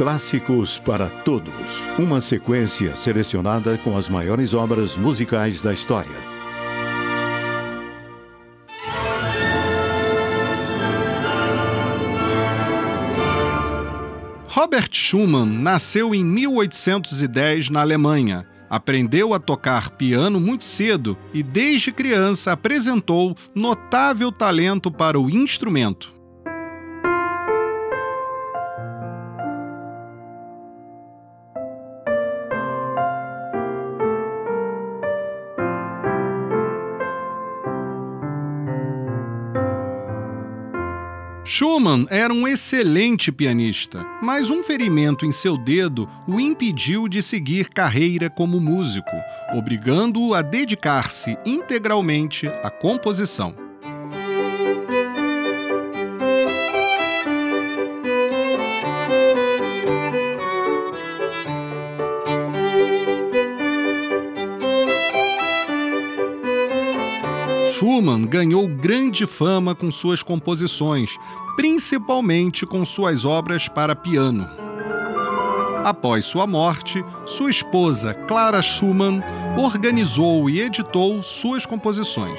Clássicos para Todos. Uma sequência selecionada com as maiores obras musicais da história. Robert Schumann nasceu em 1810 na Alemanha. Aprendeu a tocar piano muito cedo e, desde criança, apresentou notável talento para o instrumento. Schumann era um excelente pianista, mas um ferimento em seu dedo o impediu de seguir carreira como músico, obrigando-o a dedicar-se integralmente à composição. Schumann ganhou grande fama com suas composições, principalmente com suas obras para piano. Após sua morte, sua esposa, Clara Schumann, organizou e editou suas composições.